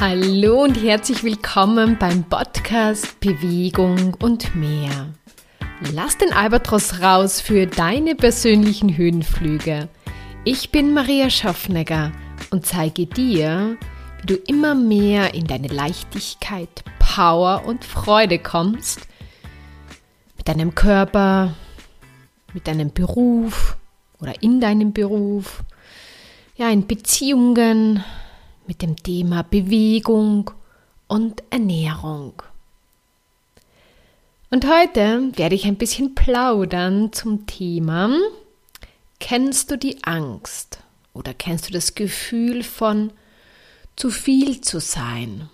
Hallo und herzlich willkommen beim Podcast Bewegung und mehr. Lass den Albatros raus für deine persönlichen Höhenflüge. Ich bin Maria Schaffnegger und zeige dir, wie du immer mehr in deine Leichtigkeit, Power und Freude kommst. Mit deinem Körper, mit deinem Beruf oder in deinem Beruf, ja, in Beziehungen, mit dem Thema Bewegung und Ernährung. Und heute werde ich ein bisschen plaudern zum Thema Kennst du die Angst oder kennst du das Gefühl von zu viel zu sein?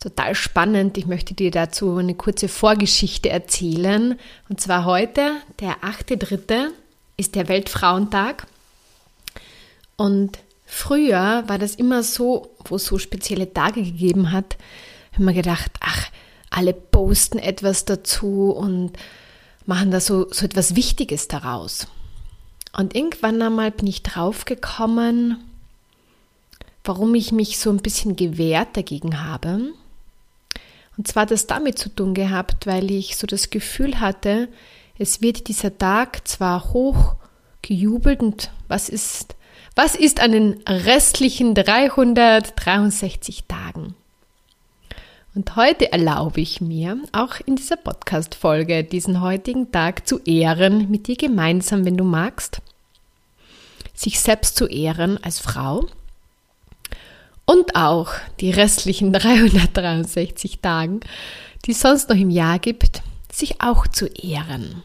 Total spannend. Ich möchte dir dazu eine kurze Vorgeschichte erzählen. Und zwar heute, der 8.3., ist der Weltfrauentag. Und Früher war das immer so, wo es so spezielle Tage gegeben hat, haben wir gedacht, ach, alle posten etwas dazu und machen da so, so etwas Wichtiges daraus. Und irgendwann einmal bin ich draufgekommen, warum ich mich so ein bisschen gewehrt dagegen habe. Und zwar hat das damit zu tun gehabt, weil ich so das Gefühl hatte, es wird dieser Tag zwar hoch gejubelt und was ist was ist an den restlichen 363 Tagen? Und heute erlaube ich mir, auch in dieser Podcast-Folge diesen heutigen Tag zu ehren, mit dir gemeinsam, wenn du magst, sich selbst zu ehren als Frau und auch die restlichen 363 Tagen, die es sonst noch im Jahr gibt, sich auch zu ehren.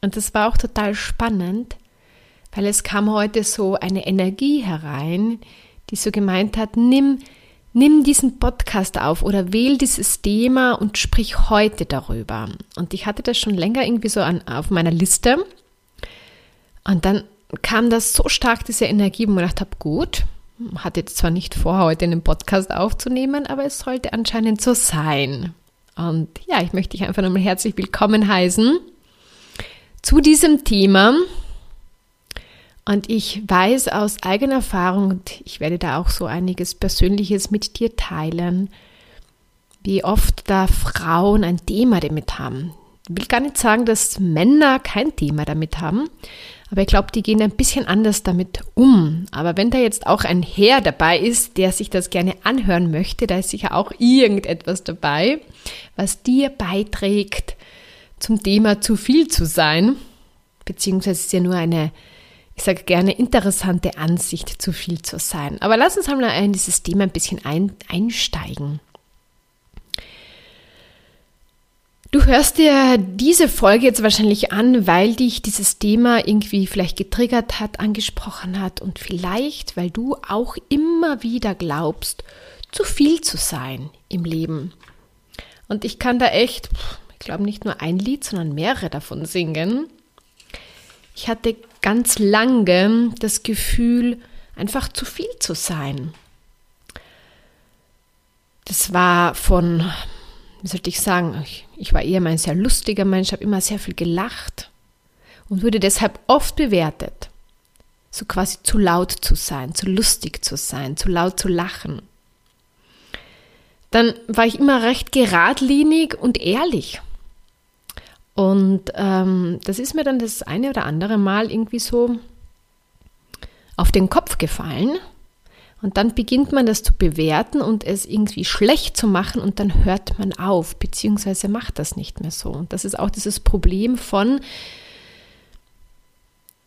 Und das war auch total spannend, weil es kam heute so eine Energie herein, die so gemeint hat, nimm, nimm diesen Podcast auf oder wähl dieses Thema und sprich heute darüber. Und ich hatte das schon länger irgendwie so an, auf meiner Liste. Und dann kam das so stark, diese Energie, wo ich gedacht habe, gut, hatte jetzt zwar nicht vor, heute einen Podcast aufzunehmen, aber es sollte anscheinend so sein. Und ja, ich möchte dich einfach nochmal herzlich willkommen heißen zu diesem Thema, und ich weiß aus eigener Erfahrung, und ich werde da auch so einiges Persönliches mit dir teilen, wie oft da Frauen ein Thema damit haben. Ich will gar nicht sagen, dass Männer kein Thema damit haben, aber ich glaube, die gehen ein bisschen anders damit um. Aber wenn da jetzt auch ein Herr dabei ist, der sich das gerne anhören möchte, da ist sicher auch irgendetwas dabei, was dir beiträgt, zum Thema zu viel zu sein, beziehungsweise ist ja nur eine ich sage gerne, interessante Ansicht, zu viel zu sein. Aber lass uns einmal in dieses Thema ein bisschen ein, einsteigen. Du hörst dir diese Folge jetzt wahrscheinlich an, weil dich dieses Thema irgendwie vielleicht getriggert hat, angesprochen hat und vielleicht, weil du auch immer wieder glaubst, zu viel zu sein im Leben. Und ich kann da echt, ich glaube nicht nur ein Lied, sondern mehrere davon singen. Ich hatte ganz lange das Gefühl, einfach zu viel zu sein. Das war von, wie sollte ich sagen, ich, ich war eher ein sehr lustiger Mensch, habe immer sehr viel gelacht und wurde deshalb oft bewertet. So quasi zu laut zu sein, zu lustig zu sein, zu laut zu lachen. Dann war ich immer recht geradlinig und ehrlich. Und ähm, das ist mir dann das eine oder andere Mal irgendwie so auf den Kopf gefallen. Und dann beginnt man das zu bewerten und es irgendwie schlecht zu machen und dann hört man auf, beziehungsweise macht das nicht mehr so. Und das ist auch dieses Problem von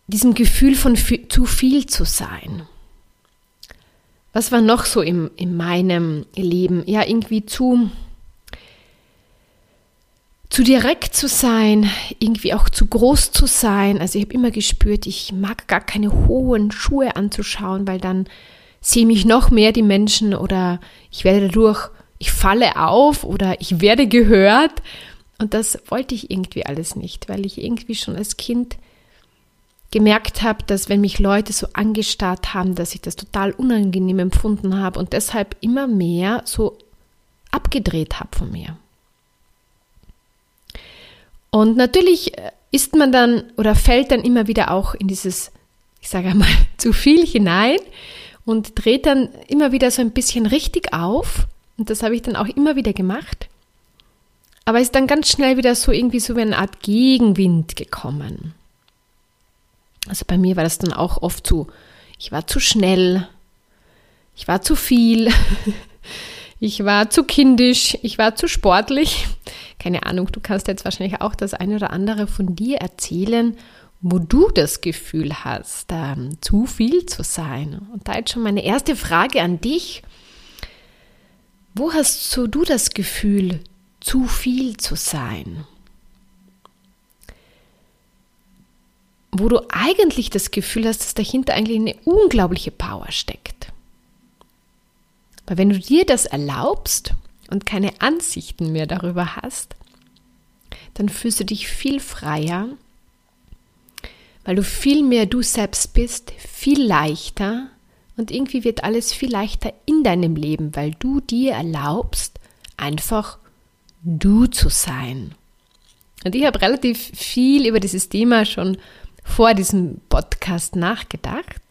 diesem Gefühl von zu viel zu sein. Was war noch so im, in meinem Leben? Ja, irgendwie zu, zu direkt zu sein, irgendwie auch zu groß zu sein. Also ich habe immer gespürt, ich mag gar keine hohen Schuhe anzuschauen, weil dann sehen mich noch mehr die Menschen oder ich werde dadurch, ich falle auf oder ich werde gehört. Und das wollte ich irgendwie alles nicht, weil ich irgendwie schon als Kind gemerkt habe, dass wenn mich Leute so angestarrt haben, dass ich das total unangenehm empfunden habe und deshalb immer mehr so abgedreht habe von mir. Und natürlich äh, ist man dann oder fällt dann immer wieder auch in dieses, ich sage einmal, zu viel hinein und dreht dann immer wieder so ein bisschen richtig auf. Und das habe ich dann auch immer wieder gemacht. Aber ist dann ganz schnell wieder so irgendwie so wie eine Art Gegenwind gekommen. Also bei mir war das dann auch oft so, ich war zu schnell, ich war zu viel, ich war zu kindisch, ich war zu sportlich. Keine Ahnung, du kannst jetzt wahrscheinlich auch das eine oder andere von dir erzählen, wo du das Gefühl hast, ähm, zu viel zu sein. Und da jetzt schon meine erste Frage an dich. Wo hast so du das Gefühl, zu viel zu sein? Wo du eigentlich das Gefühl hast, dass dahinter eigentlich eine unglaubliche Power steckt. Weil wenn du dir das erlaubst und keine Ansichten mehr darüber hast, dann fühlst du dich viel freier, weil du viel mehr du selbst bist, viel leichter und irgendwie wird alles viel leichter in deinem Leben, weil du dir erlaubst, einfach du zu sein. Und ich habe relativ viel über dieses Thema schon vor diesem Podcast nachgedacht.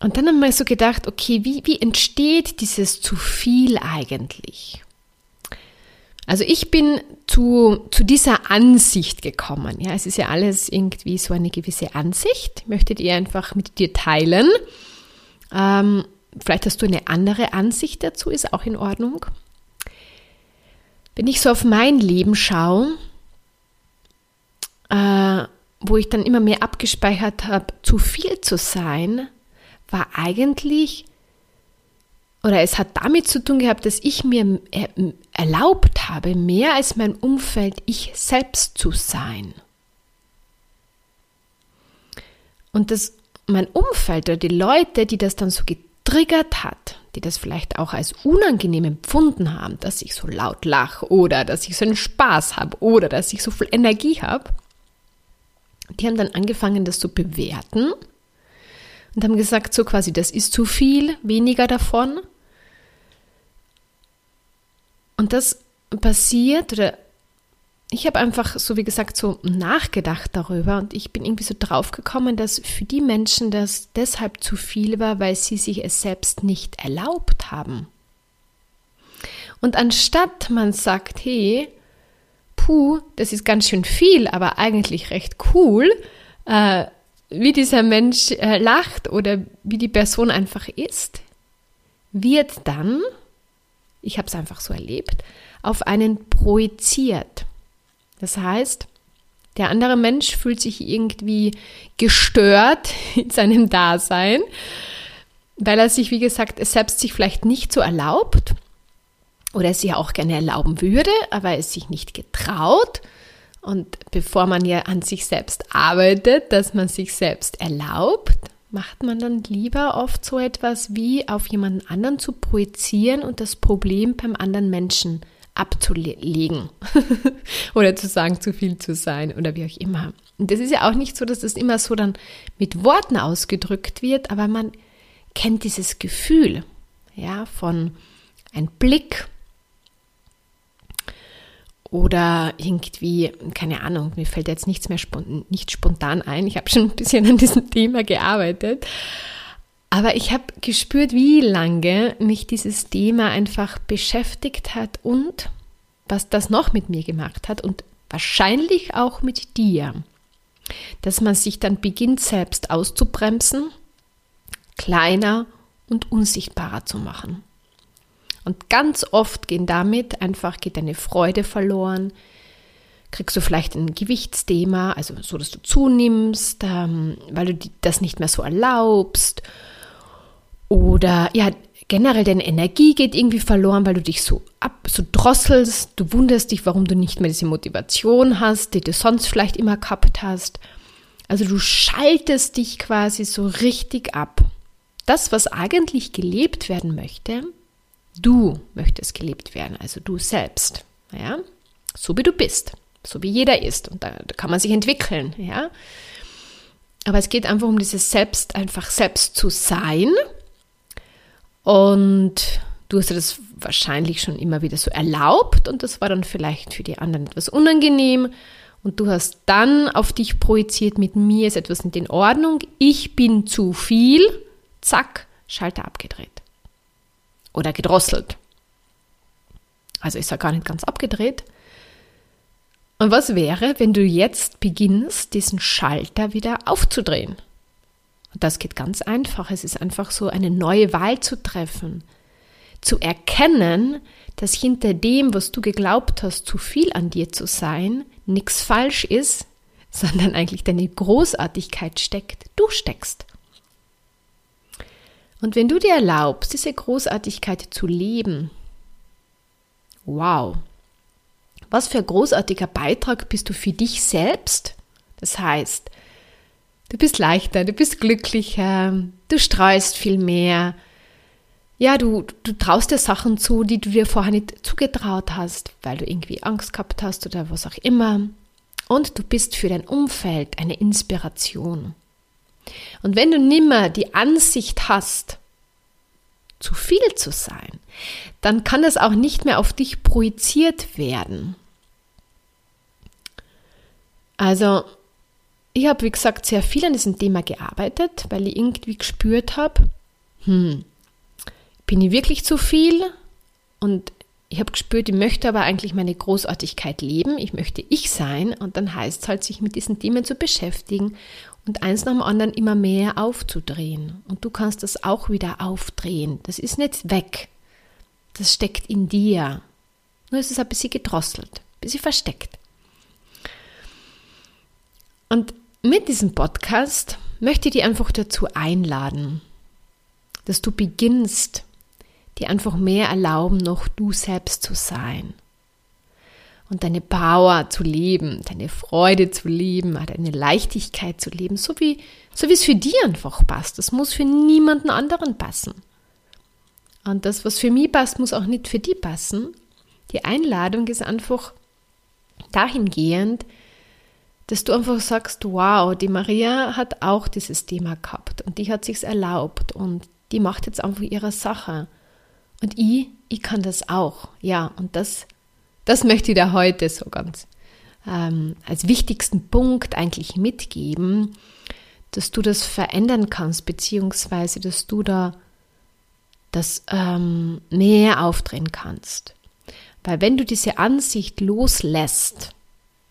Und dann haben wir so gedacht, okay, wie, wie entsteht dieses zu viel eigentlich? Also ich bin zu, zu dieser Ansicht gekommen. Ja, es ist ja alles irgendwie so eine gewisse Ansicht. Ich möchte die einfach mit dir teilen. Ähm, vielleicht hast du eine andere Ansicht dazu, ist auch in Ordnung. Wenn ich so auf mein Leben schaue, äh, wo ich dann immer mehr abgespeichert habe, zu viel zu sein, war eigentlich, oder es hat damit zu tun gehabt, dass ich mir erlaubt habe, mehr als mein Umfeld ich selbst zu sein. Und das mein Umfeld oder die Leute, die das dann so getriggert hat, die das vielleicht auch als unangenehm empfunden haben, dass ich so laut lache oder dass ich so einen Spaß habe oder dass ich so viel Energie habe, die haben dann angefangen, das zu bewerten und haben gesagt, so quasi, das ist zu viel, weniger davon. Und das passiert, oder ich habe einfach, so wie gesagt, so nachgedacht darüber und ich bin irgendwie so draufgekommen, dass für die Menschen das deshalb zu viel war, weil sie sich es selbst nicht erlaubt haben. Und anstatt man sagt, hey, puh, das ist ganz schön viel, aber eigentlich recht cool, äh, wie dieser Mensch äh, lacht oder wie die Person einfach ist, wird dann, ich habe es einfach so erlebt, auf einen projiziert. Das heißt, der andere Mensch fühlt sich irgendwie gestört in seinem Dasein, weil er sich, wie gesagt, es selbst sich vielleicht nicht so erlaubt oder es sich auch gerne erlauben würde, aber es sich nicht getraut. Und bevor man ja an sich selbst arbeitet, dass man sich selbst erlaubt, macht man dann lieber oft so etwas wie auf jemanden anderen zu projizieren und das Problem beim anderen Menschen abzulegen oder zu sagen, zu viel zu sein oder wie auch immer. Und das ist ja auch nicht so, dass das immer so dann mit Worten ausgedrückt wird, aber man kennt dieses Gefühl, ja, von ein Blick, oder irgendwie, keine Ahnung, mir fällt jetzt nichts mehr spontan, nicht spontan ein. Ich habe schon ein bisschen an diesem Thema gearbeitet. Aber ich habe gespürt, wie lange mich dieses Thema einfach beschäftigt hat und was das noch mit mir gemacht hat und wahrscheinlich auch mit dir. Dass man sich dann beginnt, selbst auszubremsen, kleiner und unsichtbarer zu machen. Und ganz oft gehen damit einfach geht deine Freude verloren. Kriegst du vielleicht ein Gewichtsthema, also so, dass du zunimmst, ähm, weil du das nicht mehr so erlaubst. Oder ja, generell deine Energie geht irgendwie verloren, weil du dich so ab, so drosselst. Du wunderst dich, warum du nicht mehr diese Motivation hast, die du sonst vielleicht immer gehabt hast. Also du schaltest dich quasi so richtig ab. Das, was eigentlich gelebt werden möchte, Du möchtest gelebt werden, also du selbst. Ja? So wie du bist, so wie jeder ist. Und da, da kann man sich entwickeln. Ja? Aber es geht einfach um dieses Selbst, einfach selbst zu sein. Und du hast dir das wahrscheinlich schon immer wieder so erlaubt und das war dann vielleicht für die anderen etwas unangenehm. Und du hast dann auf dich projiziert, mit mir ist etwas nicht in Ordnung, ich bin zu viel zack, Schalter abgedreht. Oder gedrosselt. Also ist er gar nicht ganz abgedreht. Und was wäre, wenn du jetzt beginnst, diesen Schalter wieder aufzudrehen? Und das geht ganz einfach. Es ist einfach so, eine neue Wahl zu treffen. Zu erkennen, dass hinter dem, was du geglaubt hast, zu viel an dir zu sein, nichts falsch ist, sondern eigentlich deine Großartigkeit steckt. Du steckst. Und wenn du dir erlaubst, diese Großartigkeit zu leben, wow, was für ein großartiger Beitrag bist du für dich selbst? Das heißt, du bist leichter, du bist glücklicher, du streust viel mehr. Ja, du, du traust dir Sachen zu, die du dir vorher nicht zugetraut hast, weil du irgendwie Angst gehabt hast oder was auch immer. Und du bist für dein Umfeld eine Inspiration. Und wenn du nimmer die Ansicht hast, zu viel zu sein, dann kann es auch nicht mehr auf dich projiziert werden. Also, ich habe, wie gesagt, sehr viel an diesem Thema gearbeitet, weil ich irgendwie gespürt habe, hm, bin ich wirklich zu viel? Und ich habe gespürt, ich möchte aber eigentlich meine Großartigkeit leben, ich möchte ich sein und dann heißt es halt, sich mit diesen Themen zu beschäftigen und eins nach dem anderen immer mehr aufzudrehen. Und du kannst das auch wieder aufdrehen. Das ist nicht weg. Das steckt in dir. Nur ist es ein bisschen gedrosselt, ein bisschen versteckt. Und mit diesem Podcast möchte ich dich einfach dazu einladen, dass du beginnst, dir einfach mehr erlauben, noch du selbst zu sein und deine Power zu leben, deine Freude zu leben, deine Leichtigkeit zu leben, so wie, so wie es für dich einfach passt. Das muss für niemanden anderen passen. Und das, was für mich passt, muss auch nicht für dich passen. Die Einladung ist einfach dahingehend, dass du einfach sagst, wow, die Maria hat auch dieses Thema gehabt und die hat sich's erlaubt und die macht jetzt einfach ihre Sache. Und ich, ich kann das auch. Ja, und das das möchte ich dir heute so ganz ähm, als wichtigsten Punkt eigentlich mitgeben, dass du das verändern kannst, beziehungsweise dass du da das ähm, mehr aufdrehen kannst. Weil wenn du diese Ansicht loslässt,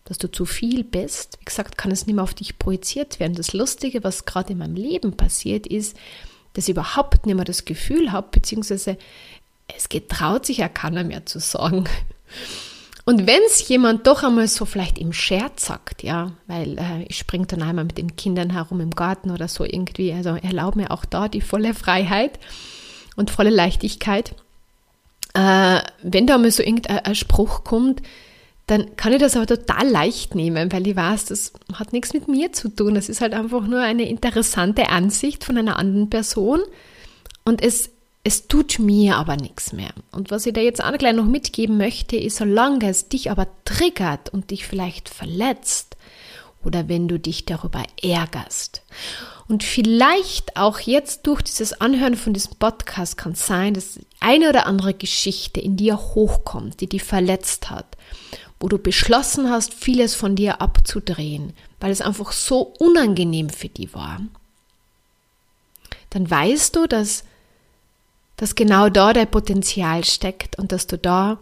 dass du zu viel bist, wie gesagt, kann es nicht mehr auf dich projiziert werden. Das Lustige, was gerade in meinem Leben passiert, ist, dass ich überhaupt nicht mehr das Gefühl habe, beziehungsweise es getraut sich ja keiner mehr zu sagen, und wenn es jemand doch einmal so vielleicht im Scherz sagt, ja, weil äh, ich springe dann einmal mit den Kindern herum im Garten oder so irgendwie, also erlaube mir auch da die volle Freiheit und volle Leichtigkeit. Äh, wenn da mal so irgendein Spruch kommt, dann kann ich das aber total leicht nehmen, weil ich weiß, das hat nichts mit mir zu tun. Das ist halt einfach nur eine interessante Ansicht von einer anderen Person. Und es es tut mir aber nichts mehr. Und was ich dir jetzt auch gleich noch mitgeben möchte, ist, solange es dich aber triggert und dich vielleicht verletzt oder wenn du dich darüber ärgerst und vielleicht auch jetzt durch dieses Anhören von diesem Podcast kann sein, dass eine oder andere Geschichte in dir hochkommt, die dich verletzt hat, wo du beschlossen hast, vieles von dir abzudrehen, weil es einfach so unangenehm für dich war, dann weißt du, dass dass genau da dein Potenzial steckt und dass du da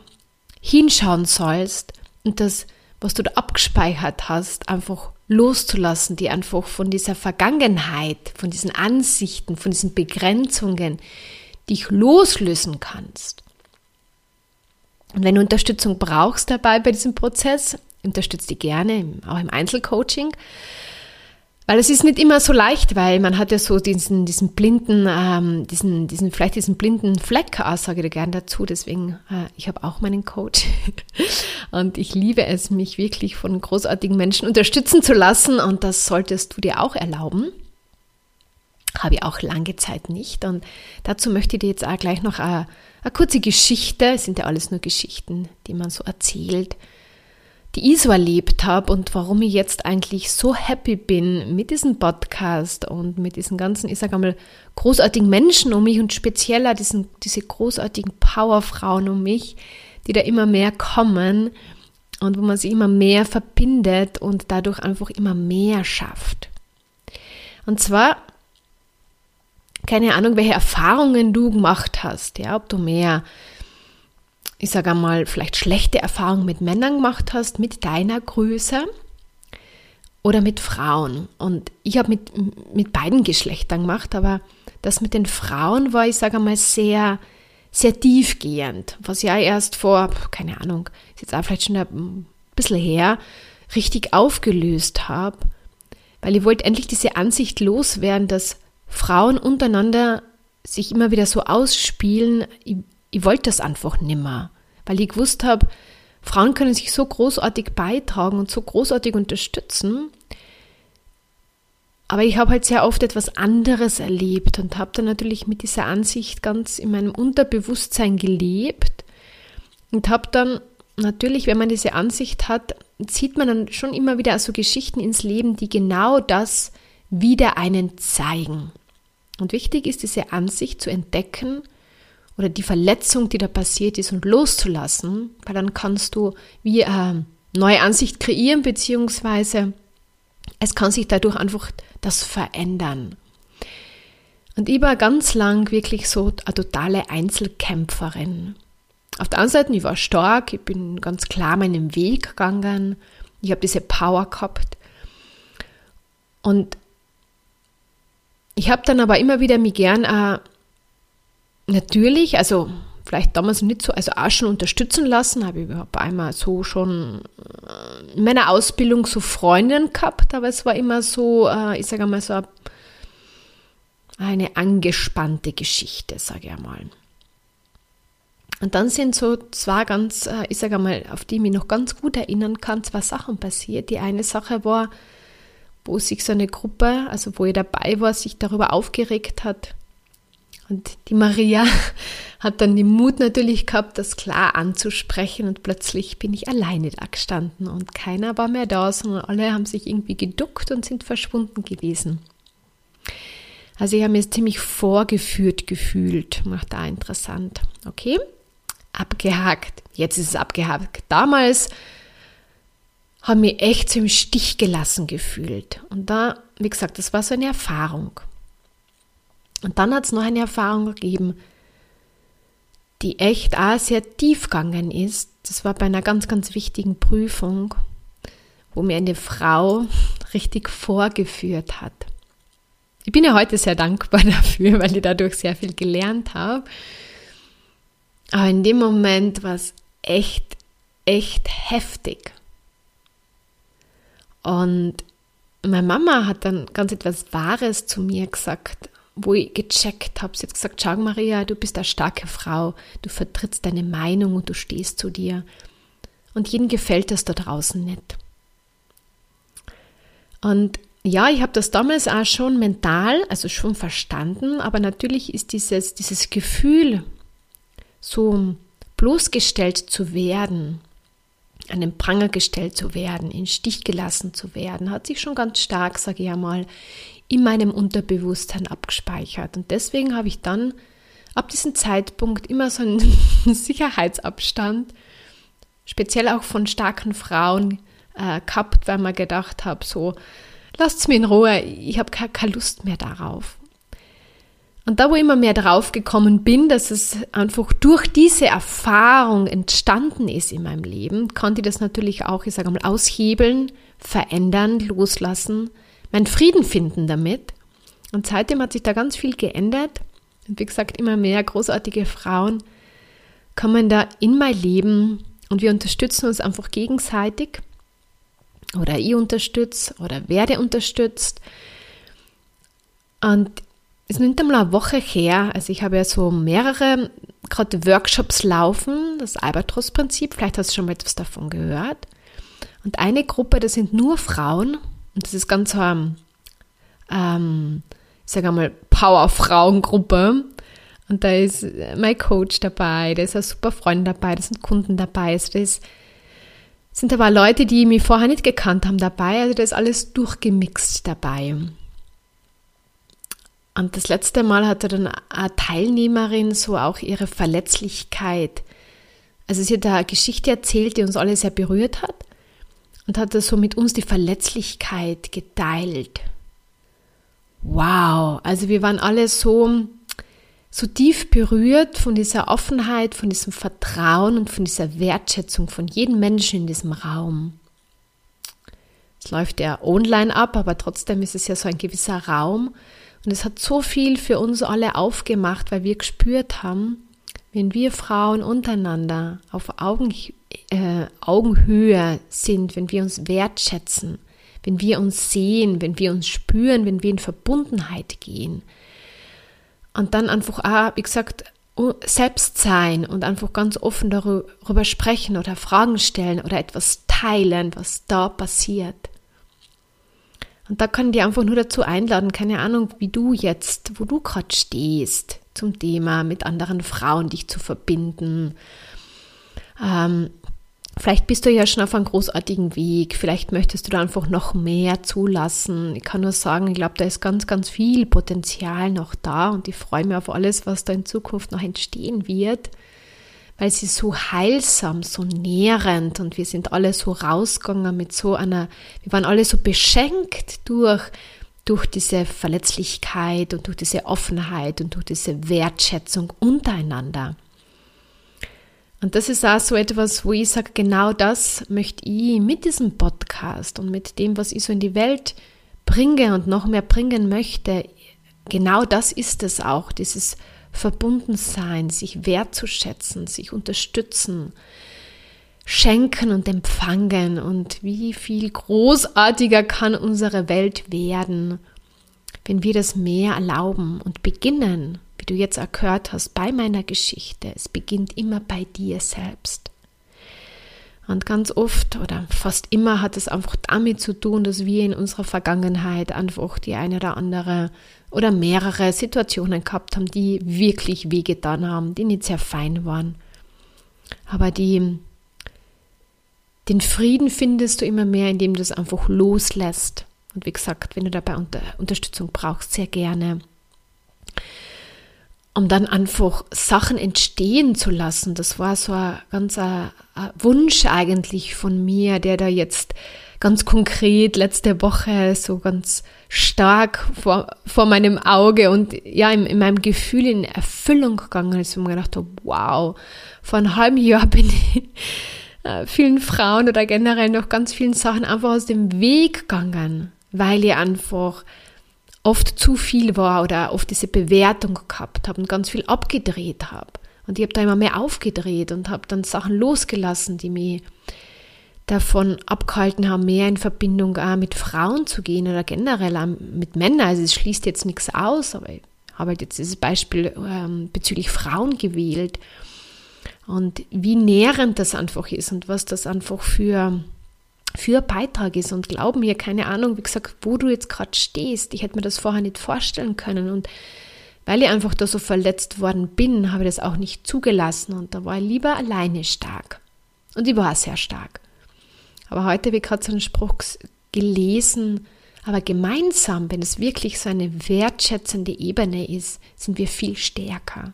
hinschauen sollst und das, was du da abgespeichert hast, einfach loszulassen, die einfach von dieser Vergangenheit, von diesen Ansichten, von diesen Begrenzungen dich loslösen kannst. Und wenn du Unterstützung brauchst dabei bei diesem Prozess, unterstütze dich gerne, auch im Einzelcoaching. Weil es ist nicht immer so leicht, weil man hat ja so diesen, diesen blinden, ähm, diesen, diesen, vielleicht diesen blinden Fleck, ah, sage ich gern dazu. Deswegen, äh, ich habe auch meinen Coach. und ich liebe es, mich wirklich von großartigen Menschen unterstützen zu lassen. Und das solltest du dir auch erlauben. Habe ich auch lange Zeit nicht. Und dazu möchte ich dir jetzt auch gleich noch eine, eine kurze Geschichte, es sind ja alles nur Geschichten, die man so erzählt, die ich so erlebt habe und warum ich jetzt eigentlich so happy bin mit diesem Podcast und mit diesen ganzen, ich sage einmal, großartigen Menschen um mich und spezieller diesen, diese großartigen Powerfrauen um mich, die da immer mehr kommen und wo man sich immer mehr verbindet und dadurch einfach immer mehr schafft. Und zwar keine Ahnung, welche Erfahrungen du gemacht hast, ja, ob du mehr, ich sage einmal, vielleicht schlechte Erfahrungen mit Männern gemacht hast, mit deiner Größe oder mit Frauen. Und ich habe mit, mit beiden Geschlechtern gemacht, aber das mit den Frauen war, ich sage einmal, sehr, sehr tiefgehend, was ja erst vor, keine Ahnung, ist jetzt auch vielleicht schon ein bisschen her, richtig aufgelöst habe, weil ich wollte endlich diese Ansicht loswerden, dass Frauen untereinander sich immer wieder so ausspielen. Ich, wollte das einfach nimmer, weil ich gewusst habe, Frauen können sich so großartig beitragen und so großartig unterstützen. Aber ich habe halt sehr oft etwas anderes erlebt und habe dann natürlich mit dieser Ansicht ganz in meinem Unterbewusstsein gelebt und habe dann natürlich, wenn man diese Ansicht hat, zieht man dann schon immer wieder so Geschichten ins Leben, die genau das wieder einen zeigen. Und wichtig ist, diese Ansicht zu entdecken oder die Verletzung, die da passiert ist, und loszulassen, weil dann kannst du wie eine neue Ansicht kreieren, beziehungsweise es kann sich dadurch einfach das verändern. Und ich war ganz lang wirklich so eine totale Einzelkämpferin. Auf der einen Seite, ich war stark, ich bin ganz klar meinen Weg gegangen, ich habe diese Power gehabt. Und ich habe dann aber immer wieder mich gern äh, natürlich, also vielleicht damals nicht so, also auch schon unterstützen lassen, habe ich überhaupt einmal so schon äh, in meiner Ausbildung so Freundinnen gehabt, aber es war immer so, äh, ich sage mal so eine angespannte Geschichte, sage ich einmal. Und dann sind so zwei ganz, äh, ich sage mal, auf die ich mich noch ganz gut erinnern kann, zwei Sachen passiert. Die eine Sache war, wo sich so eine Gruppe, also wo ich dabei war, sich darüber aufgeregt hat. Und die Maria hat dann den Mut natürlich gehabt, das klar anzusprechen und plötzlich bin ich alleine da gestanden und keiner war mehr da, sondern alle haben sich irgendwie geduckt und sind verschwunden gewesen. Also ich habe mich ziemlich vorgeführt gefühlt. Macht da interessant. Okay? abgehakt. Jetzt ist es abgehakt. Damals haben mich echt so im Stich gelassen gefühlt. Und da, wie gesagt, das war so eine Erfahrung. Und dann hat es noch eine Erfahrung gegeben, die echt auch sehr tief gegangen ist. Das war bei einer ganz, ganz wichtigen Prüfung, wo mir eine Frau richtig vorgeführt hat. Ich bin ja heute sehr dankbar dafür, weil ich dadurch sehr viel gelernt habe. Aber in dem Moment war es echt, echt heftig. Und meine Mama hat dann ganz etwas Wahres zu mir gesagt, wo ich gecheckt habe. Sie hat gesagt, schau Maria, du bist eine starke Frau, du vertrittst deine Meinung und du stehst zu dir. Und jedem gefällt das da draußen nicht. Und ja, ich habe das damals auch schon mental, also schon verstanden, aber natürlich ist dieses, dieses Gefühl, so bloßgestellt zu werden, an den Pranger gestellt zu werden, in Stich gelassen zu werden, hat sich schon ganz stark, sage ich einmal, in meinem Unterbewusstsein abgespeichert. Und deswegen habe ich dann ab diesem Zeitpunkt immer so einen Sicherheitsabstand, speziell auch von starken Frauen, äh, gehabt, weil man gedacht habe, so, lasst mir in Ruhe, ich habe keine Lust mehr darauf. Und da, wo ich immer mehr drauf gekommen bin, dass es einfach durch diese Erfahrung entstanden ist in meinem Leben, konnte ich das natürlich auch, ich sage mal, aushebeln, verändern, loslassen, meinen Frieden finden damit. Und seitdem hat sich da ganz viel geändert. Und wie gesagt, immer mehr großartige Frauen kommen da in mein Leben und wir unterstützen uns einfach gegenseitig. Oder ich unterstütze oder werde unterstützt. Und ist nicht einmal eine Woche her, also ich habe ja so mehrere gerade Workshops laufen, das Albatros-Prinzip, vielleicht hast du schon mal etwas davon gehört. Und eine Gruppe, das sind nur Frauen und das ist ganz so eine, ähm, ich sage einmal, Power-Frauen-Gruppe. Und da ist mein Coach dabei, da ist ein super Freund dabei, da sind Kunden dabei, also da ist, sind aber Leute, die mich vorher nicht gekannt haben dabei, also da ist alles durchgemixt dabei. Und das letzte Mal hatte dann eine Teilnehmerin so auch ihre Verletzlichkeit. Also sie hat da eine Geschichte erzählt, die uns alle sehr berührt hat und hat so mit uns die Verletzlichkeit geteilt. wow, also wir waren alle so, so tief berührt von dieser Offenheit, von diesem Vertrauen und von dieser Wertschätzung von jedem Menschen in diesem Raum. Es läuft ja online ab, aber trotzdem ist es ja so ein gewisser Raum. Und es hat so viel für uns alle aufgemacht, weil wir gespürt haben, wenn wir Frauen untereinander auf Augen, äh, Augenhöhe sind, wenn wir uns wertschätzen, wenn wir uns sehen, wenn wir uns spüren, wenn wir in Verbundenheit gehen. Und dann einfach auch, wie gesagt, selbst sein und einfach ganz offen darüber sprechen oder Fragen stellen oder etwas teilen, was da passiert. Und da kann ich dir einfach nur dazu einladen, keine Ahnung, wie du jetzt, wo du gerade stehst, zum Thema mit anderen Frauen dich zu verbinden. Ähm, vielleicht bist du ja schon auf einem großartigen Weg, vielleicht möchtest du da einfach noch mehr zulassen. Ich kann nur sagen, ich glaube, da ist ganz, ganz viel Potenzial noch da und ich freue mich auf alles, was da in Zukunft noch entstehen wird weil sie so heilsam, so nährend und wir sind alle so rausgegangen mit so einer, wir waren alle so beschenkt durch, durch diese Verletzlichkeit und durch diese Offenheit und durch diese Wertschätzung untereinander. Und das ist auch so etwas, wo ich sage, genau das möchte ich mit diesem Podcast und mit dem, was ich so in die Welt bringe und noch mehr bringen möchte, genau das ist es auch, dieses verbunden sein, sich wertzuschätzen, sich unterstützen, schenken und empfangen und wie viel großartiger kann unsere Welt werden, wenn wir das mehr erlauben und beginnen, wie du jetzt erklärt hast, bei meiner Geschichte. Es beginnt immer bei dir selbst. Und ganz oft oder fast immer hat es einfach damit zu tun, dass wir in unserer Vergangenheit einfach die eine oder andere oder mehrere Situationen gehabt haben, die wirklich wehgetan haben, die nicht sehr fein waren. Aber die, den Frieden findest du immer mehr, indem du es einfach loslässt. Und wie gesagt, wenn du dabei unter, Unterstützung brauchst, sehr gerne um dann einfach Sachen entstehen zu lassen. Das war so ein ganz ein, ein Wunsch eigentlich von mir, der da jetzt ganz konkret letzte Woche so ganz stark vor, vor meinem Auge und ja, in, in meinem Gefühl in Erfüllung gegangen ist und mir gedacht habe, wow, vor einem halben Jahr bin ich äh, vielen Frauen oder generell noch ganz vielen Sachen einfach aus dem Weg gegangen, weil ich einfach oft zu viel war oder oft diese Bewertung gehabt habe und ganz viel abgedreht habe. Und ich habe da immer mehr aufgedreht und habe dann Sachen losgelassen, die mich davon abgehalten haben, mehr in Verbindung auch mit Frauen zu gehen oder generell auch mit Männern. Also es schließt jetzt nichts aus, aber ich habe halt jetzt dieses Beispiel ähm, bezüglich Frauen gewählt und wie nährend das einfach ist und was das einfach für für Beitrag ist und glaub mir, keine Ahnung, wie gesagt, wo du jetzt gerade stehst. Ich hätte mir das vorher nicht vorstellen können und weil ich einfach da so verletzt worden bin, habe ich das auch nicht zugelassen und da war ich lieber alleine stark. Und ich war sehr stark. Aber heute habe ich gerade so einen Spruch gelesen, aber gemeinsam, wenn es wirklich so eine wertschätzende Ebene ist, sind wir viel stärker.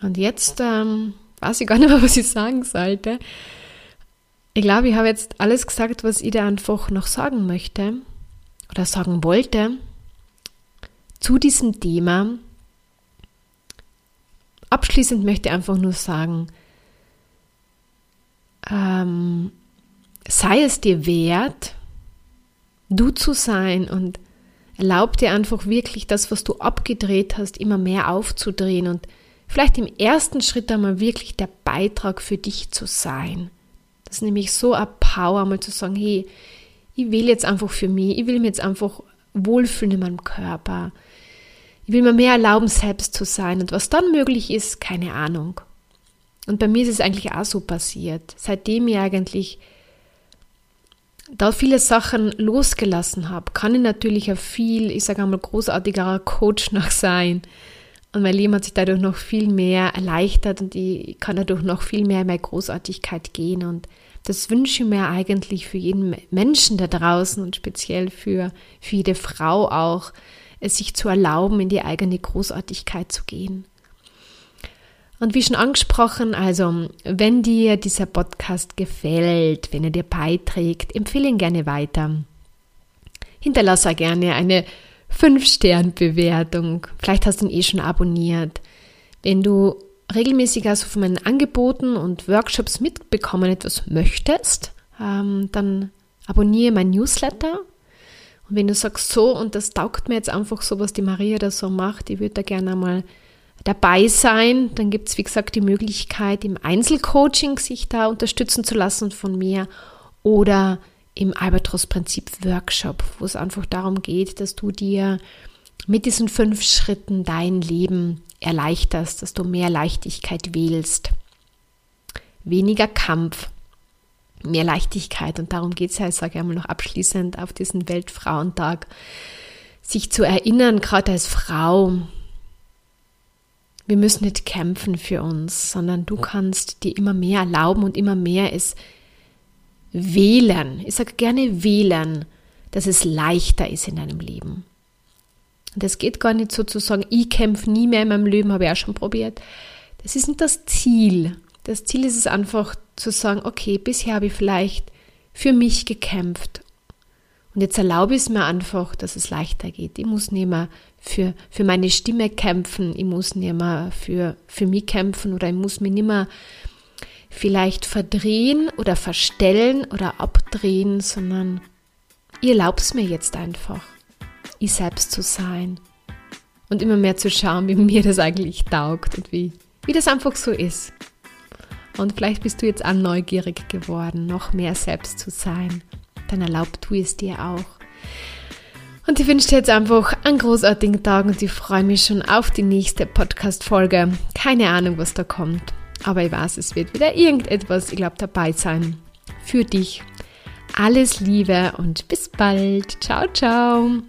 Und jetzt ähm, weiß ich gar nicht mehr, was ich sagen sollte. Ich glaube, ich habe jetzt alles gesagt, was ich dir einfach noch sagen möchte oder sagen wollte zu diesem Thema. Abschließend möchte ich einfach nur sagen, ähm, sei es dir wert, du zu sein und erlaub dir einfach wirklich das, was du abgedreht hast, immer mehr aufzudrehen und vielleicht im ersten Schritt einmal wirklich der Beitrag für dich zu sein. Das ist nämlich so eine Power, mal zu sagen, hey, ich will jetzt einfach für mich, ich will mir jetzt einfach wohlfühlen in meinem Körper. Ich will mir mehr erlauben, selbst zu sein. Und was dann möglich ist, keine Ahnung. Und bei mir ist es eigentlich auch so passiert. Seitdem ich eigentlich da viele Sachen losgelassen habe, kann ich natürlich ein viel, ich sage einmal, großartigerer Coach noch sein. Und mein Leben hat sich dadurch noch viel mehr erleichtert und ich kann dadurch noch viel mehr in meine Großartigkeit gehen. Und das wünsche ich mir eigentlich für jeden Menschen da draußen und speziell für, für jede Frau auch, es sich zu erlauben, in die eigene Großartigkeit zu gehen. Und wie schon angesprochen, also wenn dir dieser Podcast gefällt, wenn er dir beiträgt, empfehle ihn gerne weiter. hinterlasse gerne eine 5-Stern-Bewertung. Vielleicht hast du ihn eh schon abonniert. Wenn du regelmäßig also von meinen Angeboten und Workshops mitbekommen etwas möchtest, ähm, dann abonniere mein Newsletter. Und wenn du sagst, so, und das taugt mir jetzt einfach so, was die Maria da so macht, ich würde da gerne mal dabei sein, dann gibt es, wie gesagt, die Möglichkeit, im Einzelcoaching sich da unterstützen zu lassen von mir oder im Albatros-Prinzip-Workshop, wo es einfach darum geht, dass du dir mit diesen fünf Schritten dein Leben erleichterst, dass du mehr Leichtigkeit wählst, weniger Kampf, mehr Leichtigkeit. Und darum geht es ja, ich sage einmal noch abschließend auf diesen Weltfrauentag, sich zu erinnern, gerade als Frau, wir müssen nicht kämpfen für uns, sondern du kannst dir immer mehr erlauben und immer mehr es wählen. Ich sage gerne wählen, dass es leichter ist in deinem Leben. Und es geht gar nicht so zu sagen, ich kämpfe nie mehr in meinem Leben, habe ich auch schon probiert. Das ist nicht das Ziel. Das Ziel ist es einfach zu sagen, okay, bisher habe ich vielleicht für mich gekämpft. Und jetzt erlaube ich es mir einfach, dass es leichter geht. Ich muss nicht mehr für, für meine Stimme kämpfen, ich muss nicht mehr für, für mich kämpfen oder ich muss mich nicht mehr vielleicht verdrehen oder verstellen oder abdrehen, sondern ich erlaube es mir jetzt einfach ich selbst zu sein und immer mehr zu schauen, wie mir das eigentlich taugt und wie, wie das einfach so ist. Und vielleicht bist du jetzt auch neugierig geworden, noch mehr selbst zu sein. Dann erlaub tu es dir auch. Und ich wünsche dir jetzt einfach einen großartigen Tag und ich freue mich schon auf die nächste Podcast-Folge. Keine Ahnung, was da kommt. Aber ich weiß, es wird wieder irgendetwas, ich glaube, dabei sein. Für dich. Alles Liebe und bis bald. Ciao, ciao.